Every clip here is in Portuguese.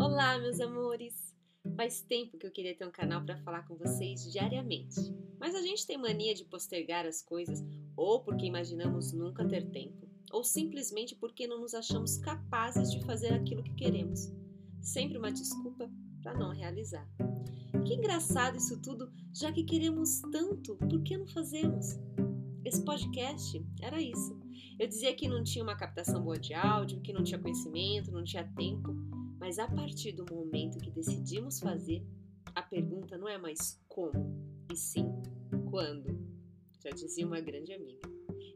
Olá, meus amores! Faz tempo que eu queria ter um canal para falar com vocês diariamente, mas a gente tem mania de postergar as coisas ou porque imaginamos nunca ter tempo, ou simplesmente porque não nos achamos capazes de fazer aquilo que queremos. Sempre uma desculpa para não realizar. Que engraçado isso tudo, já que queremos tanto, por que não fazemos? Esse podcast era isso. Eu dizia que não tinha uma captação boa de áudio, que não tinha conhecimento, não tinha tempo, mas a partir do momento que decidimos fazer, a pergunta não é mais como, e sim quando, já dizia uma grande amiga.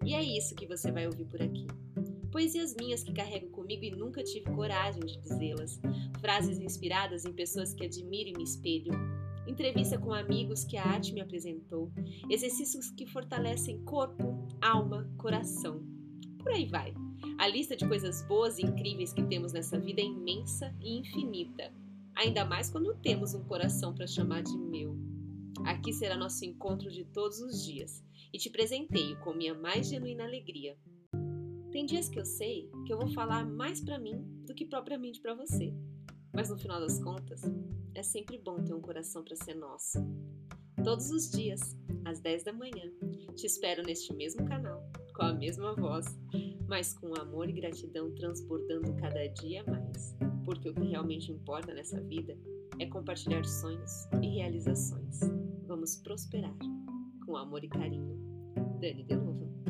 E é isso que você vai ouvir por aqui. Poesias minhas que carrego comigo e nunca tive coragem de dizê-las, frases inspiradas em pessoas que admiro e me espelho, entrevista com amigos que a arte me apresentou, exercícios que fortalecem corpo, alma, coração. Por aí vai. A lista de coisas boas e incríveis que temos nessa vida é imensa e infinita, ainda mais quando temos um coração para chamar de meu. Aqui será nosso encontro de todos os dias e te presenteio com minha mais genuína alegria. Tem dias que eu sei que eu vou falar mais para mim do que propriamente para você. Mas no final das contas, é sempre bom ter um coração para ser nosso. Todos os dias, às 10 da manhã, te espero neste mesmo canal, com a mesma voz, mas com amor e gratidão transbordando cada dia mais. Porque o que realmente importa nessa vida é compartilhar sonhos e realizações. Vamos prosperar. Com amor e carinho, Dani De Novo.